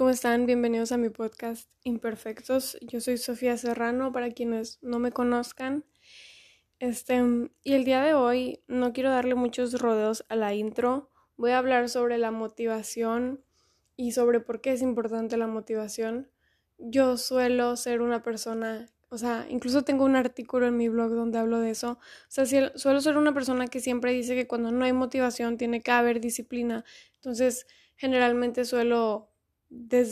¿cómo están? Bienvenidos a mi podcast Imperfectos. Yo soy Sofía Serrano, para quienes no me conozcan. Este, y el día de hoy no quiero darle muchos rodeos a la intro. Voy a hablar sobre la motivación y sobre por qué es importante la motivación. Yo suelo ser una persona, o sea, incluso tengo un artículo en mi blog donde hablo de eso. O sea, suelo ser una persona que siempre dice que cuando no hay motivación tiene que haber disciplina. Entonces, generalmente suelo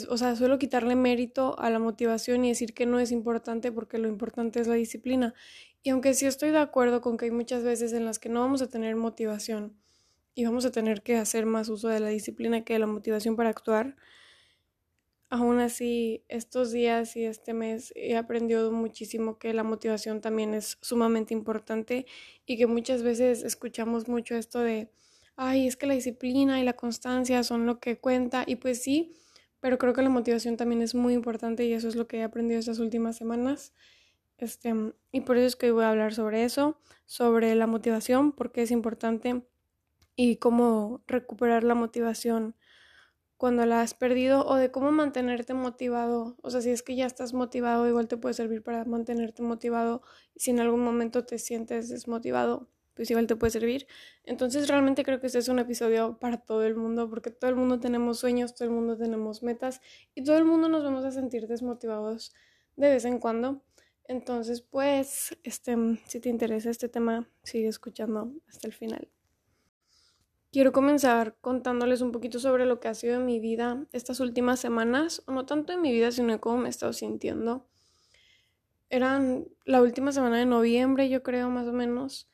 o sea, suelo quitarle mérito a la motivación y decir que no es importante porque lo importante es la disciplina. Y aunque sí estoy de acuerdo con que hay muchas veces en las que no vamos a tener motivación y vamos a tener que hacer más uso de la disciplina que de la motivación para actuar, aún así estos días y este mes he aprendido muchísimo que la motivación también es sumamente importante y que muchas veces escuchamos mucho esto de, ay, es que la disciplina y la constancia son lo que cuenta y pues sí pero creo que la motivación también es muy importante y eso es lo que he aprendido estas últimas semanas. Este, y por eso es que hoy voy a hablar sobre eso, sobre la motivación, porque es importante y cómo recuperar la motivación cuando la has perdido o de cómo mantenerte motivado. O sea, si es que ya estás motivado, igual te puede servir para mantenerte motivado. Si en algún momento te sientes desmotivado, pues igual te puede servir. Entonces realmente creo que este es un episodio para todo el mundo, porque todo el mundo tenemos sueños, todo el mundo tenemos metas y todo el mundo nos vamos a sentir desmotivados de vez en cuando. Entonces, pues, este, si te interesa este tema, sigue escuchando hasta el final. Quiero comenzar contándoles un poquito sobre lo que ha sido en mi vida estas últimas semanas, o no tanto en mi vida, sino de cómo me he estado sintiendo. Eran la última semana de noviembre, yo creo, más o menos.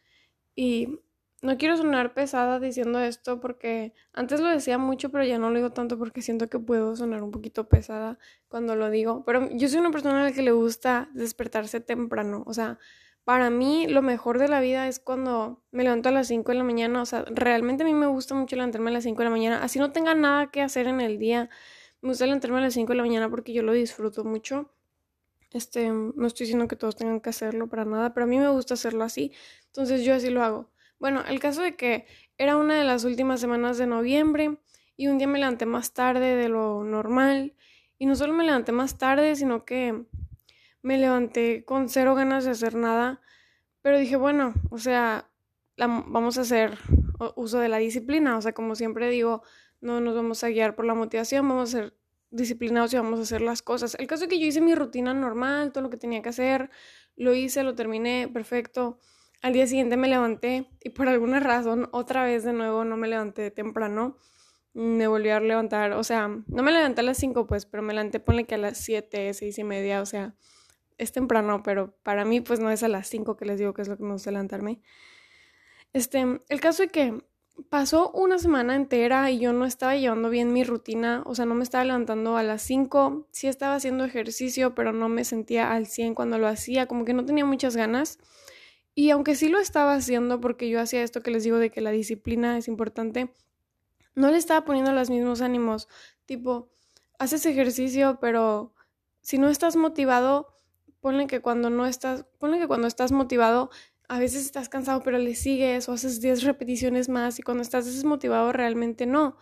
Y no quiero sonar pesada diciendo esto porque antes lo decía mucho, pero ya no lo digo tanto porque siento que puedo sonar un poquito pesada cuando lo digo. Pero yo soy una persona a la que le gusta despertarse temprano. O sea, para mí lo mejor de la vida es cuando me levanto a las 5 de la mañana. O sea, realmente a mí me gusta mucho levantarme a las 5 de la mañana. Así no tenga nada que hacer en el día. Me gusta levantarme a las 5 de la mañana porque yo lo disfruto mucho. Este, no estoy diciendo que todos tengan que hacerlo para nada, pero a mí me gusta hacerlo así. Entonces yo así lo hago. Bueno, el caso de que era una de las últimas semanas de noviembre y un día me levanté más tarde de lo normal. Y no solo me levanté más tarde, sino que me levanté con cero ganas de hacer nada. Pero dije, bueno, o sea, vamos a hacer uso de la disciplina. O sea, como siempre digo, no nos vamos a guiar por la motivación, vamos a ser disciplinados y vamos a hacer las cosas. El caso es que yo hice mi rutina normal, todo lo que tenía que hacer, lo hice, lo terminé, perfecto. Al día siguiente me levanté y por alguna razón otra vez de nuevo no me levanté temprano. Me volví a levantar, o sea, no me levanté a las 5 pues, pero me levanté ponle que a las 7, 6 y media, o sea, es temprano, pero para mí pues no es a las 5 que les digo que es lo que me gusta levantarme. Este, el caso es que pasó una semana entera y yo no estaba llevando bien mi rutina, o sea, no me estaba levantando a las 5, sí estaba haciendo ejercicio, pero no me sentía al 100 cuando lo hacía, como que no tenía muchas ganas. Y aunque sí lo estaba haciendo porque yo hacía esto que les digo de que la disciplina es importante, no le estaba poniendo los mismos ánimos, tipo, haces ejercicio, pero si no estás motivado, ponle que cuando no estás, ponle que cuando estás motivado a veces estás cansado, pero le sigues o haces 10 repeticiones más y cuando estás desmotivado realmente no.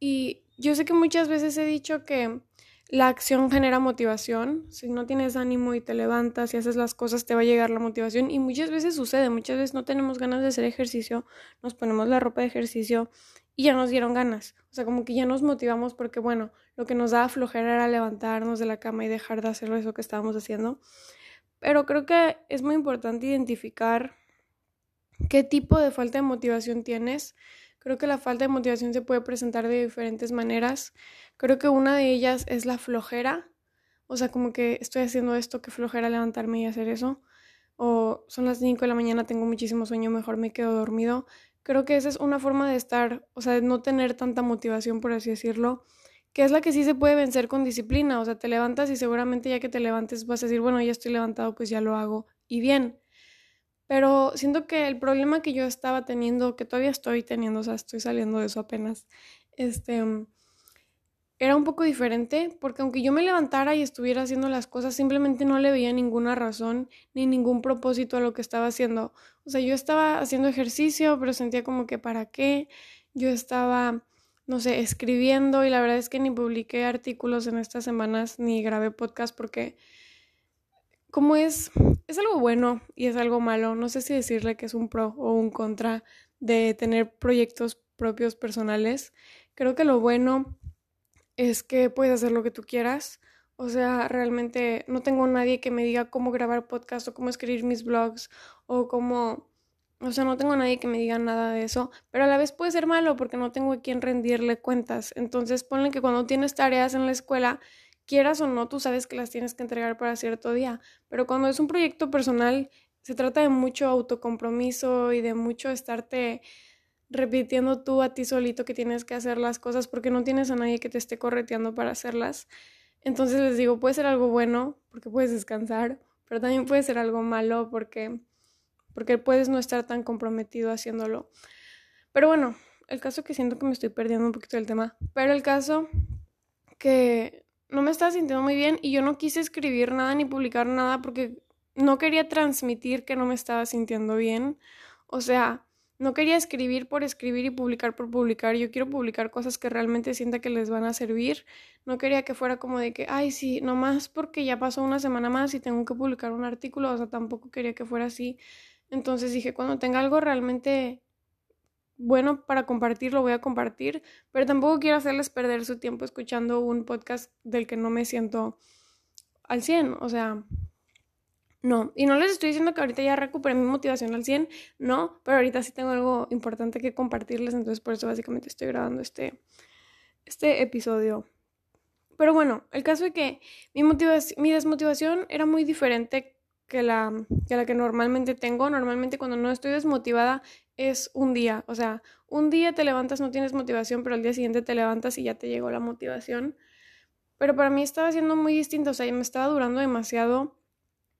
Y yo sé que muchas veces he dicho que la acción genera motivación. Si no tienes ánimo y te levantas y haces las cosas, te va a llegar la motivación. Y muchas veces sucede, muchas veces no tenemos ganas de hacer ejercicio, nos ponemos la ropa de ejercicio y ya nos dieron ganas. O sea, como que ya nos motivamos porque, bueno, lo que nos da flojera era levantarnos de la cama y dejar de hacer eso que estábamos haciendo. Pero creo que es muy importante identificar qué tipo de falta de motivación tienes. Creo que la falta de motivación se puede presentar de diferentes maneras. Creo que una de ellas es la flojera. O sea, como que estoy haciendo esto, que flojera levantarme y hacer eso. O son las 5 de la mañana, tengo muchísimo sueño, mejor me quedo dormido. Creo que esa es una forma de estar, o sea, de no tener tanta motivación, por así decirlo que es la que sí se puede vencer con disciplina, o sea, te levantas y seguramente ya que te levantes vas a decir, bueno, ya estoy levantado, pues ya lo hago y bien. Pero siento que el problema que yo estaba teniendo, que todavía estoy teniendo, o sea, estoy saliendo de eso apenas, este, era un poco diferente, porque aunque yo me levantara y estuviera haciendo las cosas, simplemente no le veía ninguna razón ni ningún propósito a lo que estaba haciendo. O sea, yo estaba haciendo ejercicio, pero sentía como que para qué. Yo estaba no sé, escribiendo y la verdad es que ni publiqué artículos en estas semanas ni grabé podcast porque como es, es algo bueno y es algo malo, no sé si decirle que es un pro o un contra de tener proyectos propios personales. Creo que lo bueno es que puedes hacer lo que tú quieras. O sea, realmente no tengo nadie que me diga cómo grabar podcast o cómo escribir mis blogs o cómo... O sea, no tengo nadie que me diga nada de eso, pero a la vez puede ser malo porque no tengo a quien rendirle cuentas. Entonces, ponle que cuando tienes tareas en la escuela, quieras o no, tú sabes que las tienes que entregar para cierto día, pero cuando es un proyecto personal, se trata de mucho autocompromiso y de mucho estarte repitiendo tú a ti solito que tienes que hacer las cosas porque no tienes a nadie que te esté correteando para hacerlas. Entonces les digo, puede ser algo bueno porque puedes descansar, pero también puede ser algo malo porque porque puedes no estar tan comprometido haciéndolo. Pero bueno, el caso que siento que me estoy perdiendo un poquito del tema, pero el caso que no me estaba sintiendo muy bien y yo no quise escribir nada ni publicar nada porque no quería transmitir que no me estaba sintiendo bien. O sea, no quería escribir por escribir y publicar por publicar. Yo quiero publicar cosas que realmente sienta que les van a servir. No quería que fuera como de que, ay, sí, nomás porque ya pasó una semana más y tengo que publicar un artículo. O sea, tampoco quería que fuera así. Entonces dije, cuando tenga algo realmente bueno para compartir, lo voy a compartir, pero tampoco quiero hacerles perder su tiempo escuchando un podcast del que no me siento al 100, o sea, no. Y no les estoy diciendo que ahorita ya recuperé mi motivación al 100, no, pero ahorita sí tengo algo importante que compartirles, entonces por eso básicamente estoy grabando este, este episodio. Pero bueno, el caso es que mi, mi desmotivación era muy diferente que la, que la que normalmente tengo. Normalmente cuando no estoy desmotivada es un día. O sea, un día te levantas, no tienes motivación, pero al día siguiente te levantas y ya te llegó la motivación. Pero para mí estaba siendo muy distinto, o sea, me estaba durando demasiado.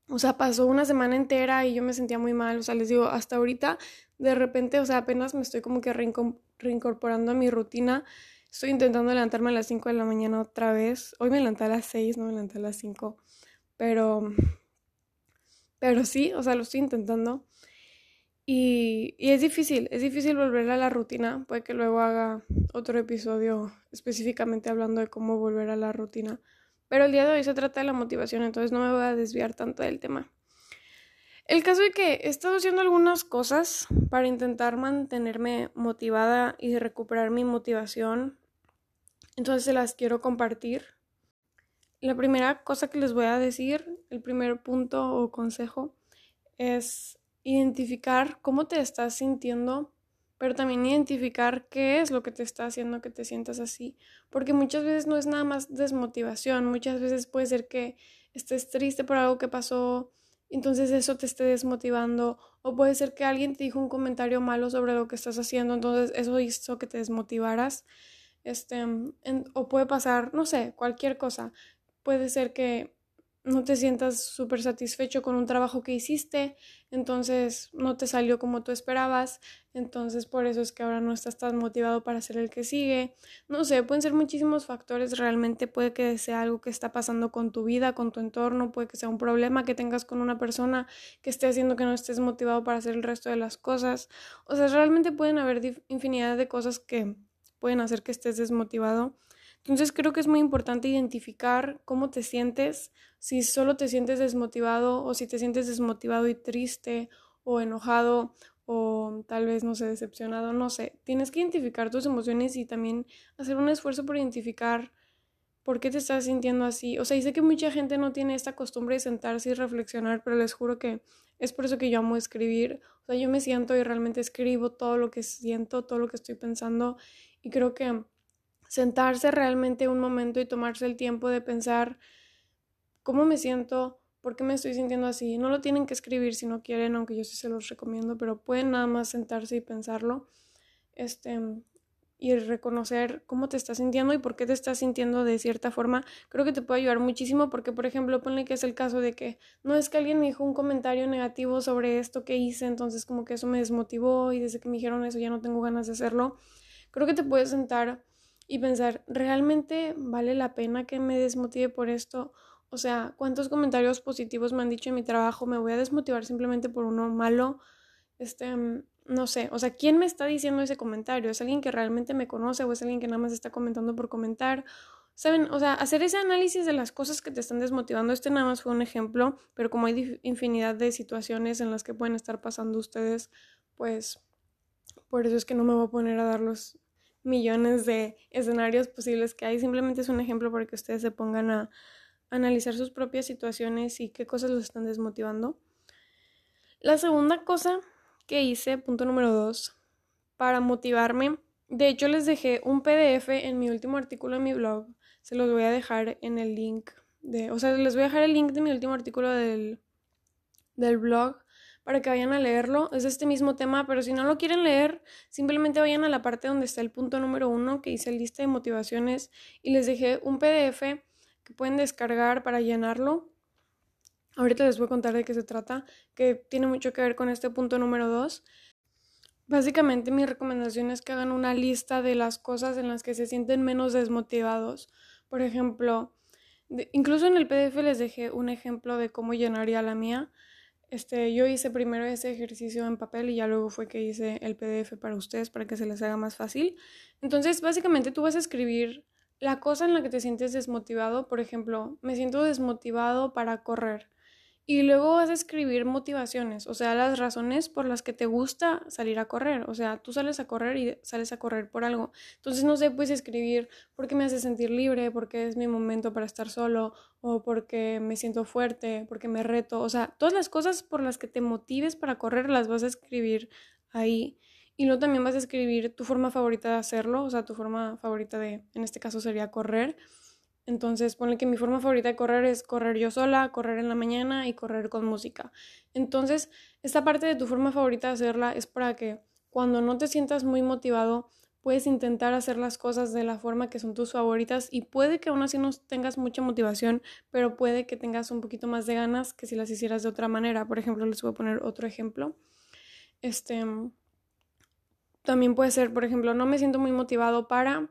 O sea, pasó una semana entera y yo me sentía muy mal. O sea, les digo, hasta ahorita, de repente, o sea, apenas me estoy como que reincorporando a mi rutina. Estoy intentando levantarme a las 5 de la mañana otra vez. Hoy me levanté a las 6, no me levanté a las 5. Pero pero sí, o sea, lo estoy intentando. Y, es difícil, es difícil volver a la rutina. Puede que luego haga otro episodio específicamente hablando de cómo volver a la rutina. Pero el día de hoy se trata de la motivación, entonces no me voy a desviar tanto del tema. El caso es que he estado haciendo algunas cosas para intentar mantenerme motivada y recuperar mi motivación. Entonces se las quiero compartir. La primera cosa que les voy a decir, el primer punto o consejo, es identificar cómo te estás sintiendo, pero también identificar qué es lo que te está haciendo que te sientas así. Porque muchas veces no es nada más desmotivación, muchas veces puede ser que estés triste por algo que pasó, entonces eso te esté desmotivando, o puede ser que alguien te dijo un comentario malo sobre lo que estás haciendo, entonces eso hizo que te desmotivaras. Este, o puede pasar, no sé, cualquier cosa puede ser que no te sientas súper satisfecho con un trabajo que hiciste, entonces no te salió como tú esperabas, entonces por eso es que ahora no estás tan motivado para hacer el que sigue. No sé, pueden ser muchísimos factores, realmente puede que sea algo que está pasando con tu vida, con tu entorno, puede que sea un problema que tengas con una persona que esté haciendo que no estés motivado para hacer el resto de las cosas. O sea, realmente pueden haber infinidad de cosas que pueden hacer que estés desmotivado. Entonces creo que es muy importante identificar cómo te sientes, si solo te sientes desmotivado o si te sientes desmotivado y triste o enojado o tal vez, no sé, decepcionado, no sé. Tienes que identificar tus emociones y también hacer un esfuerzo por identificar por qué te estás sintiendo así. O sea, y sé que mucha gente no tiene esta costumbre de sentarse y reflexionar, pero les juro que es por eso que yo amo escribir. O sea, yo me siento y realmente escribo todo lo que siento, todo lo que estoy pensando y creo que sentarse realmente un momento y tomarse el tiempo de pensar cómo me siento, por qué me estoy sintiendo así. No lo tienen que escribir si no quieren, aunque yo sí se los recomiendo, pero pueden nada más sentarse y pensarlo. Este y reconocer cómo te estás sintiendo y por qué te estás sintiendo de cierta forma, creo que te puede ayudar muchísimo porque, por ejemplo, ponle que es el caso de que no es que alguien me dijo un comentario negativo sobre esto que hice, entonces como que eso me desmotivó y desde que me dijeron eso ya no tengo ganas de hacerlo. Creo que te puedes sentar y pensar, ¿realmente vale la pena que me desmotive por esto? O sea, ¿cuántos comentarios positivos me han dicho en mi trabajo? ¿Me voy a desmotivar simplemente por uno malo? Este, no sé, o sea, ¿quién me está diciendo ese comentario? ¿Es alguien que realmente me conoce o es alguien que nada más está comentando por comentar? ¿Saben? O sea, hacer ese análisis de las cosas que te están desmotivando, este nada más fue un ejemplo, pero como hay infinidad de situaciones en las que pueden estar pasando ustedes, pues por eso es que no me voy a poner a dar los millones de escenarios posibles que hay, simplemente es un ejemplo para que ustedes se pongan a analizar sus propias situaciones y qué cosas los están desmotivando. La segunda cosa que hice, punto número dos, para motivarme. De hecho, les dejé un PDF en mi último artículo en mi blog. Se los voy a dejar en el link de. O sea, les voy a dejar el link de mi último artículo del, del blog para que vayan a leerlo. Es este mismo tema, pero si no lo quieren leer, simplemente vayan a la parte donde está el punto número uno que dice lista de motivaciones y les dejé un PDF que pueden descargar para llenarlo. Ahorita les voy a contar de qué se trata, que tiene mucho que ver con este punto número 2. Básicamente mi recomendación es que hagan una lista de las cosas en las que se sienten menos desmotivados. Por ejemplo, incluso en el PDF les dejé un ejemplo de cómo llenaría la mía. Este, yo hice primero ese ejercicio en papel y ya luego fue que hice el PDF para ustedes para que se les haga más fácil. Entonces, básicamente tú vas a escribir la cosa en la que te sientes desmotivado. Por ejemplo, me siento desmotivado para correr. Y luego vas a escribir motivaciones, o sea, las razones por las que te gusta salir a correr. O sea, tú sales a correr y sales a correr por algo. Entonces, no sé, puedes escribir porque me hace sentir libre, porque es mi momento para estar solo, o porque me siento fuerte, porque me reto. O sea, todas las cosas por las que te motives para correr las vas a escribir ahí. Y luego también vas a escribir tu forma favorita de hacerlo, o sea, tu forma favorita de, en este caso sería correr. Entonces, ponle que mi forma favorita de correr es correr yo sola, correr en la mañana y correr con música. Entonces, esta parte de tu forma favorita de hacerla es para que cuando no te sientas muy motivado, puedes intentar hacer las cosas de la forma que son tus favoritas y puede que aún así no tengas mucha motivación, pero puede que tengas un poquito más de ganas que si las hicieras de otra manera. Por ejemplo, les voy a poner otro ejemplo. Este también puede ser, por ejemplo, no me siento muy motivado para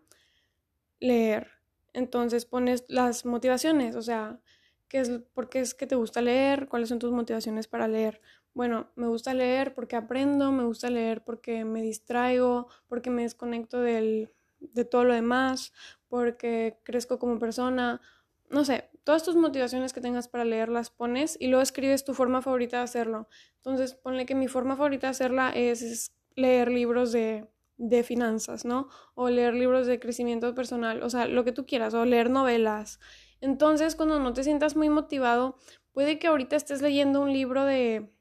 leer entonces pones las motivaciones, o sea, ¿qué es, ¿por qué es que te gusta leer? ¿Cuáles son tus motivaciones para leer? Bueno, me gusta leer porque aprendo, me gusta leer porque me distraigo, porque me desconecto del, de todo lo demás, porque crezco como persona. No sé, todas tus motivaciones que tengas para leer las pones y luego escribes tu forma favorita de hacerlo. Entonces, ponle que mi forma favorita de hacerla es leer libros de de finanzas, ¿no? O leer libros de crecimiento personal, o sea, lo que tú quieras, o leer novelas. Entonces, cuando no te sientas muy motivado, puede que ahorita estés leyendo un libro de,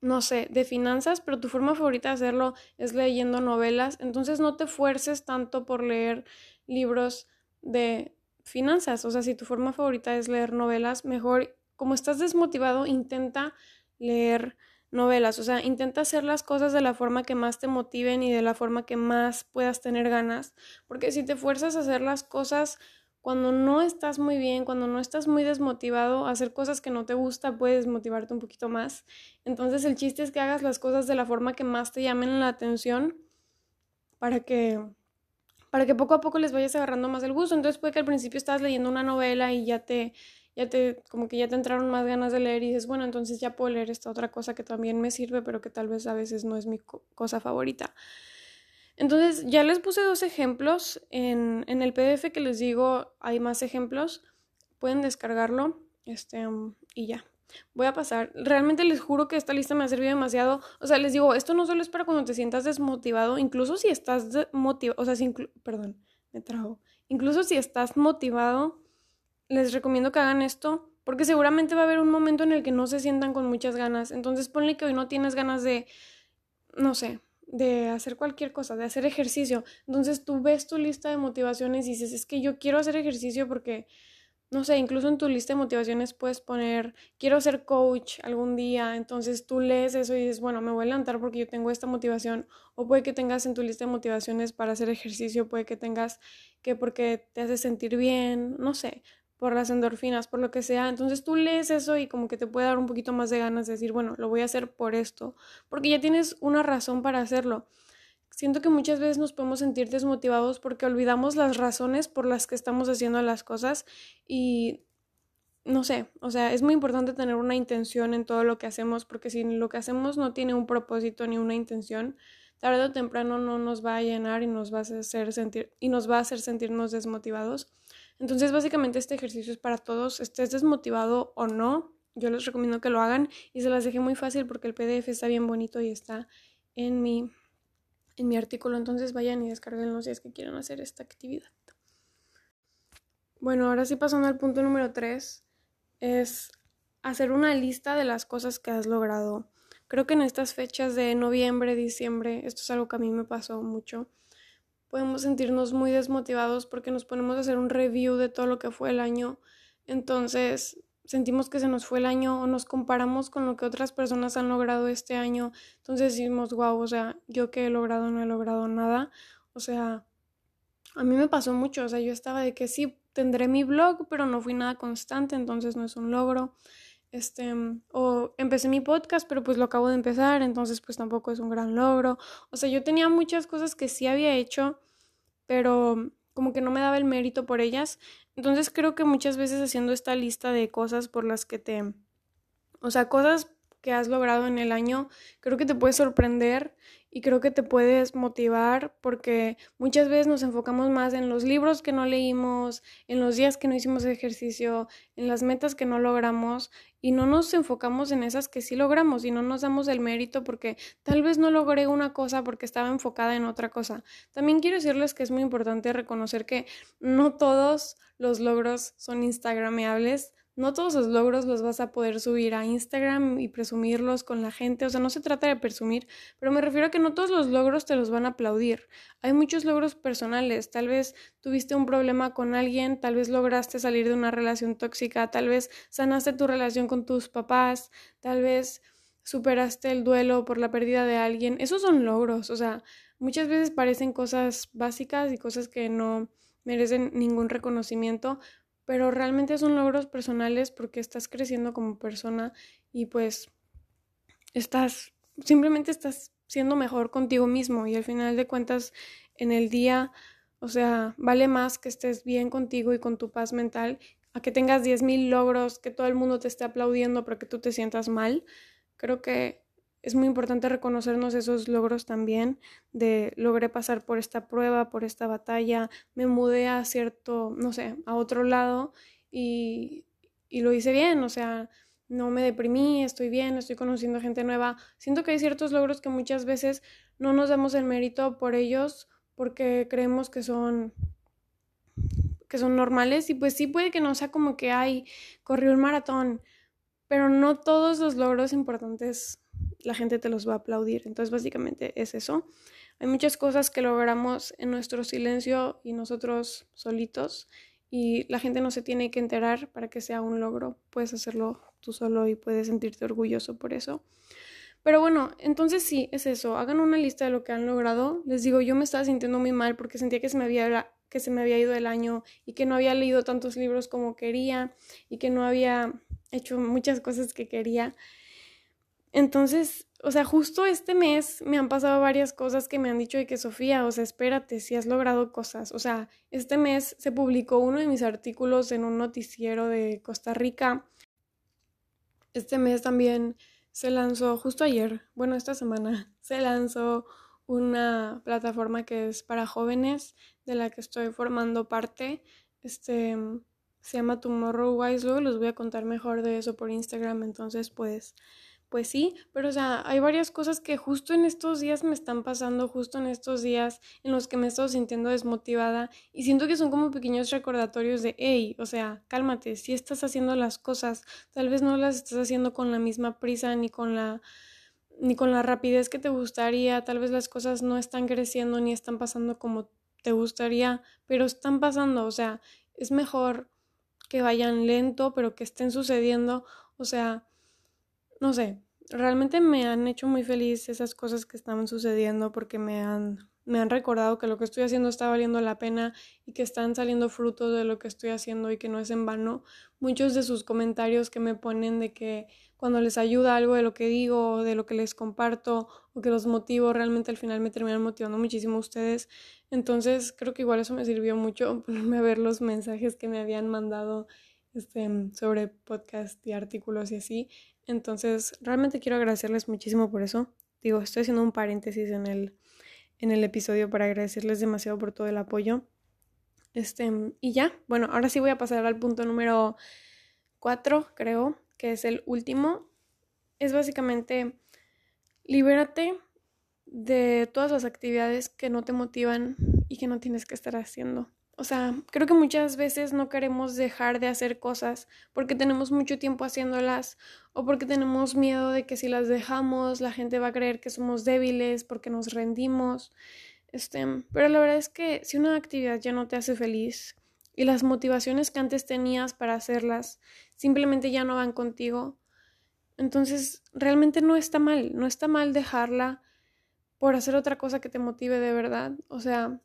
no sé, de finanzas, pero tu forma favorita de hacerlo es leyendo novelas. Entonces, no te fuerces tanto por leer libros de finanzas. O sea, si tu forma favorita es leer novelas, mejor, como estás desmotivado, intenta leer novelas. O sea, intenta hacer las cosas de la forma que más te motiven y de la forma que más puedas tener ganas. Porque si te fuerzas a hacer las cosas cuando no estás muy bien, cuando no estás muy desmotivado, hacer cosas que no te gusta puede desmotivarte un poquito más. Entonces el chiste es que hagas las cosas de la forma que más te llamen la atención para que para que poco a poco les vayas agarrando más el gusto. Entonces puede que al principio estás leyendo una novela y ya te ya te, como que ya te entraron más ganas de leer y dices, bueno, entonces ya puedo leer esta otra cosa que también me sirve, pero que tal vez a veces no es mi cosa favorita. Entonces ya les puse dos ejemplos. En, en, el PDF que les digo hay más ejemplos. Pueden descargarlo este, y ya. Voy a pasar. Realmente les juro que esta lista me ha servido demasiado. O sea, les digo, esto no solo es para cuando te sientas desmotivado, incluso si estás motivado, o sea, perdón, me trago. Incluso si estás motivado, les recomiendo que hagan esto porque seguramente va a haber un momento en el que no se sientan con muchas ganas. Entonces ponle que hoy no tienes ganas de, no sé, de hacer cualquier cosa, de hacer ejercicio. Entonces tú ves tu lista de motivaciones y dices, es que yo quiero hacer ejercicio porque, no sé, incluso en tu lista de motivaciones puedes poner, quiero ser coach algún día. Entonces tú lees eso y dices, bueno, me voy a levantar porque yo tengo esta motivación. O puede que tengas en tu lista de motivaciones para hacer ejercicio, puede que tengas que porque te hace sentir bien, no sé por las endorfinas, por lo que sea. Entonces tú lees eso y como que te puede dar un poquito más de ganas de decir, bueno, lo voy a hacer por esto, porque ya tienes una razón para hacerlo. Siento que muchas veces nos podemos sentir desmotivados porque olvidamos las razones por las que estamos haciendo las cosas y no sé, o sea, es muy importante tener una intención en todo lo que hacemos, porque si lo que hacemos no tiene un propósito ni una intención, tarde o temprano no nos va a llenar y nos va a hacer sentir y nos va a hacer sentirnos desmotivados. Entonces, básicamente este ejercicio es para todos, estés desmotivado o no, yo les recomiendo que lo hagan y se las dejé muy fácil porque el PDF está bien bonito y está en mi en mi artículo, entonces vayan y descarguen los días que quieran hacer esta actividad. Bueno, ahora sí pasando al punto número 3, es hacer una lista de las cosas que has logrado. Creo que en estas fechas de noviembre, diciembre, esto es algo que a mí me pasó mucho, podemos sentirnos muy desmotivados porque nos ponemos a hacer un review de todo lo que fue el año. Entonces sentimos que se nos fue el año o nos comparamos con lo que otras personas han logrado este año. Entonces decimos, wow, o sea, yo que he logrado no he logrado nada. O sea, a mí me pasó mucho, o sea, yo estaba de que sí, tendré mi blog, pero no fui nada constante, entonces no es un logro. Este, o empecé mi podcast, pero pues lo acabo de empezar, entonces pues tampoco es un gran logro. O sea, yo tenía muchas cosas que sí había hecho, pero como que no me daba el mérito por ellas. Entonces creo que muchas veces haciendo esta lista de cosas por las que te... O sea, cosas que has logrado en el año, creo que te puede sorprender y creo que te puedes motivar porque muchas veces nos enfocamos más en los libros que no leímos, en los días que no hicimos ejercicio, en las metas que no logramos y no nos enfocamos en esas que sí logramos y no nos damos el mérito porque tal vez no logré una cosa porque estaba enfocada en otra cosa. También quiero decirles que es muy importante reconocer que no todos los logros son instagrameables no todos los logros los vas a poder subir a Instagram y presumirlos con la gente. O sea, no se trata de presumir, pero me refiero a que no todos los logros te los van a aplaudir. Hay muchos logros personales. Tal vez tuviste un problema con alguien, tal vez lograste salir de una relación tóxica, tal vez sanaste tu relación con tus papás, tal vez superaste el duelo por la pérdida de alguien. Esos son logros. O sea, muchas veces parecen cosas básicas y cosas que no merecen ningún reconocimiento, pero realmente son logros personales porque estás creciendo como persona y pues estás, simplemente estás siendo mejor contigo mismo y al final de cuentas en el día, o sea, vale más que estés bien contigo y con tu paz mental a que tengas 10.000 logros, que todo el mundo te esté aplaudiendo para que tú te sientas mal. Creo que es muy importante reconocernos esos logros también, de logré pasar por esta prueba, por esta batalla, me mudé a cierto, no sé, a otro lado y, y lo hice bien, o sea, no me deprimí, estoy bien, estoy conociendo gente nueva. Siento que hay ciertos logros que muchas veces no nos damos el mérito por ellos porque creemos que son que son normales y pues sí puede que no sea como que hay corrió un maratón, pero no todos los logros importantes la gente te los va a aplaudir. Entonces, básicamente es eso. Hay muchas cosas que logramos en nuestro silencio y nosotros solitos y la gente no se tiene que enterar para que sea un logro. Puedes hacerlo tú solo y puedes sentirte orgulloso por eso. Pero bueno, entonces sí, es eso. Hagan una lista de lo que han logrado. Les digo, yo me estaba sintiendo muy mal porque sentía que se me había que se me había ido el año y que no había leído tantos libros como quería y que no había hecho muchas cosas que quería. Entonces, o sea, justo este mes me han pasado varias cosas que me han dicho de que Sofía, o sea, espérate, si has logrado cosas. O sea, este mes se publicó uno de mis artículos en un noticiero de Costa Rica. Este mes también se lanzó, justo ayer, bueno, esta semana, se lanzó una plataforma que es para jóvenes, de la que estoy formando parte. Este se llama Tomorrow Wise, luego les voy a contar mejor de eso por Instagram, entonces pues pues sí, pero o sea, hay varias cosas que justo en estos días me están pasando, justo en estos días en los que me he estado sintiendo desmotivada y siento que son como pequeños recordatorios de, hey, o sea, cálmate, si estás haciendo las cosas, tal vez no las estás haciendo con la misma prisa ni con la ni con la rapidez que te gustaría, tal vez las cosas no están creciendo ni están pasando como te gustaría, pero están pasando, o sea, es mejor que vayan lento, pero que estén sucediendo, o sea, no sé, realmente me han hecho muy feliz esas cosas que estaban sucediendo porque me han, me han recordado que lo que estoy haciendo está valiendo la pena y que están saliendo frutos de lo que estoy haciendo y que no es en vano. Muchos de sus comentarios que me ponen de que cuando les ayuda algo de lo que digo, de lo que les comparto o que los motivo, realmente al final me terminan motivando muchísimo a ustedes. Entonces creo que igual eso me sirvió mucho ponerme a ver los mensajes que me habían mandado este, sobre podcast y artículos y así. Entonces, realmente quiero agradecerles muchísimo por eso. Digo, estoy haciendo un paréntesis en el, en el episodio para agradecerles demasiado por todo el apoyo. Este, y ya, bueno, ahora sí voy a pasar al punto número 4, creo, que es el último. Es básicamente libérate de todas las actividades que no te motivan y que no tienes que estar haciendo. O sea, creo que muchas veces no queremos dejar de hacer cosas porque tenemos mucho tiempo haciéndolas o porque tenemos miedo de que si las dejamos la gente va a creer que somos débiles porque nos rendimos. Este, pero la verdad es que si una actividad ya no te hace feliz y las motivaciones que antes tenías para hacerlas simplemente ya no van contigo, entonces realmente no está mal, no está mal dejarla por hacer otra cosa que te motive de verdad. O sea,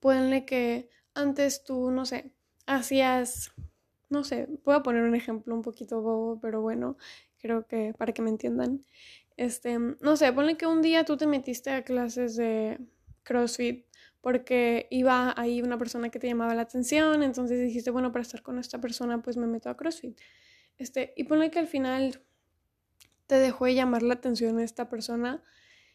puede que antes tú, no sé, hacías, no sé, puedo poner un ejemplo un poquito bobo, pero bueno, creo que para que me entiendan. Este, no sé, ponle que un día tú te metiste a clases de CrossFit porque iba ahí una persona que te llamaba la atención, entonces dijiste, bueno, para estar con esta persona, pues me meto a CrossFit. Este, y ponle que al final te dejó de llamar la atención esta persona,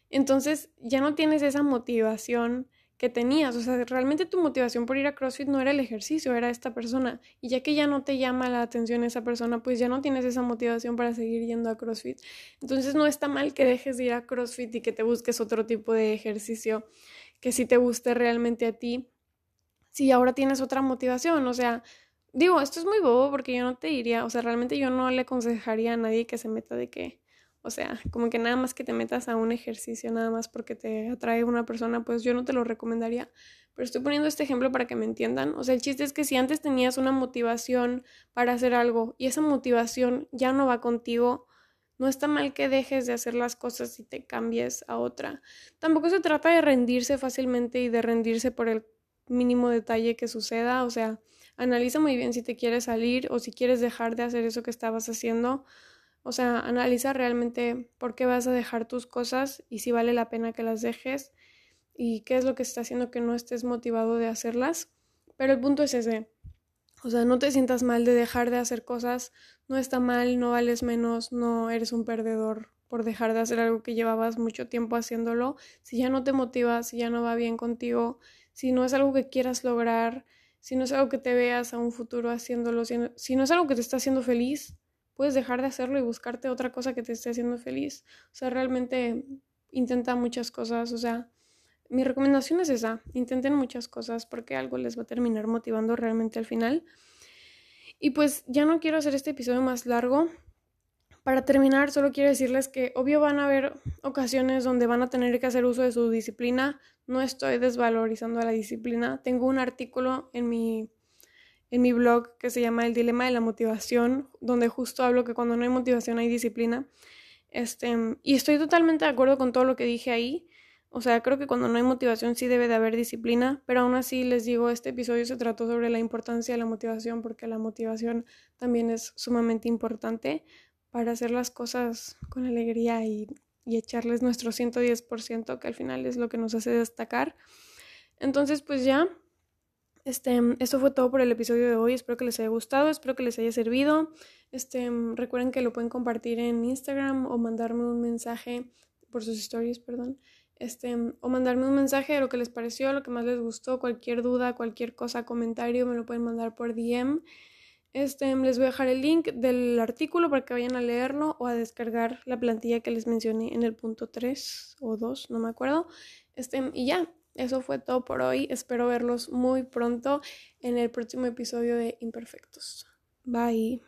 entonces ya no tienes esa motivación que tenías, o sea, realmente tu motivación por ir a CrossFit no era el ejercicio, era esta persona, y ya que ya no te llama la atención esa persona, pues ya no tienes esa motivación para seguir yendo a CrossFit. Entonces no está mal que dejes de ir a CrossFit y que te busques otro tipo de ejercicio que sí te guste realmente a ti, si ahora tienes otra motivación, o sea, digo, esto es muy bobo porque yo no te diría, o sea, realmente yo no le aconsejaría a nadie que se meta de que, o sea, como que nada más que te metas a un ejercicio, nada más porque te atrae una persona, pues yo no te lo recomendaría. Pero estoy poniendo este ejemplo para que me entiendan. O sea, el chiste es que si antes tenías una motivación para hacer algo y esa motivación ya no va contigo, no está mal que dejes de hacer las cosas y te cambies a otra. Tampoco se trata de rendirse fácilmente y de rendirse por el mínimo detalle que suceda. O sea, analiza muy bien si te quieres salir o si quieres dejar de hacer eso que estabas haciendo. O sea, analiza realmente por qué vas a dejar tus cosas y si vale la pena que las dejes y qué es lo que está haciendo que no estés motivado de hacerlas. Pero el punto es ese. O sea, no te sientas mal de dejar de hacer cosas, no está mal, no vales menos, no eres un perdedor por dejar de hacer algo que llevabas mucho tiempo haciéndolo. Si ya no te motiva, si ya no va bien contigo, si no es algo que quieras lograr, si no es algo que te veas a un futuro haciéndolo, si no, si no es algo que te está haciendo feliz, puedes dejar de hacerlo y buscarte otra cosa que te esté haciendo feliz. O sea, realmente intenta muchas cosas, o sea, mi recomendación es esa, intenten muchas cosas porque algo les va a terminar motivando realmente al final. Y pues ya no quiero hacer este episodio más largo. Para terminar, solo quiero decirles que obvio van a haber ocasiones donde van a tener que hacer uso de su disciplina. No estoy desvalorizando a la disciplina. Tengo un artículo en mi, en mi blog que se llama El dilema de la motivación, donde justo hablo que cuando no hay motivación hay disciplina. Este, y estoy totalmente de acuerdo con todo lo que dije ahí. O sea, creo que cuando no hay motivación sí debe de haber disciplina, pero aún así les digo, este episodio se trató sobre la importancia de la motivación porque la motivación también es sumamente importante para hacer las cosas con alegría y, y echarles nuestro 110%, que al final es lo que nos hace destacar. Entonces, pues ya, este, esto fue todo por el episodio de hoy. Espero que les haya gustado, espero que les haya servido. Este, recuerden que lo pueden compartir en Instagram o mandarme un mensaje por sus stories, perdón este, o mandarme un mensaje de lo que les pareció, lo que más les gustó, cualquier duda, cualquier cosa, comentario, me lo pueden mandar por DM. Este, les voy a dejar el link del artículo para que vayan a leerlo o a descargar la plantilla que les mencioné en el punto 3 o 2, no me acuerdo. Este, y ya, eso fue todo por hoy. Espero verlos muy pronto en el próximo episodio de Imperfectos. Bye.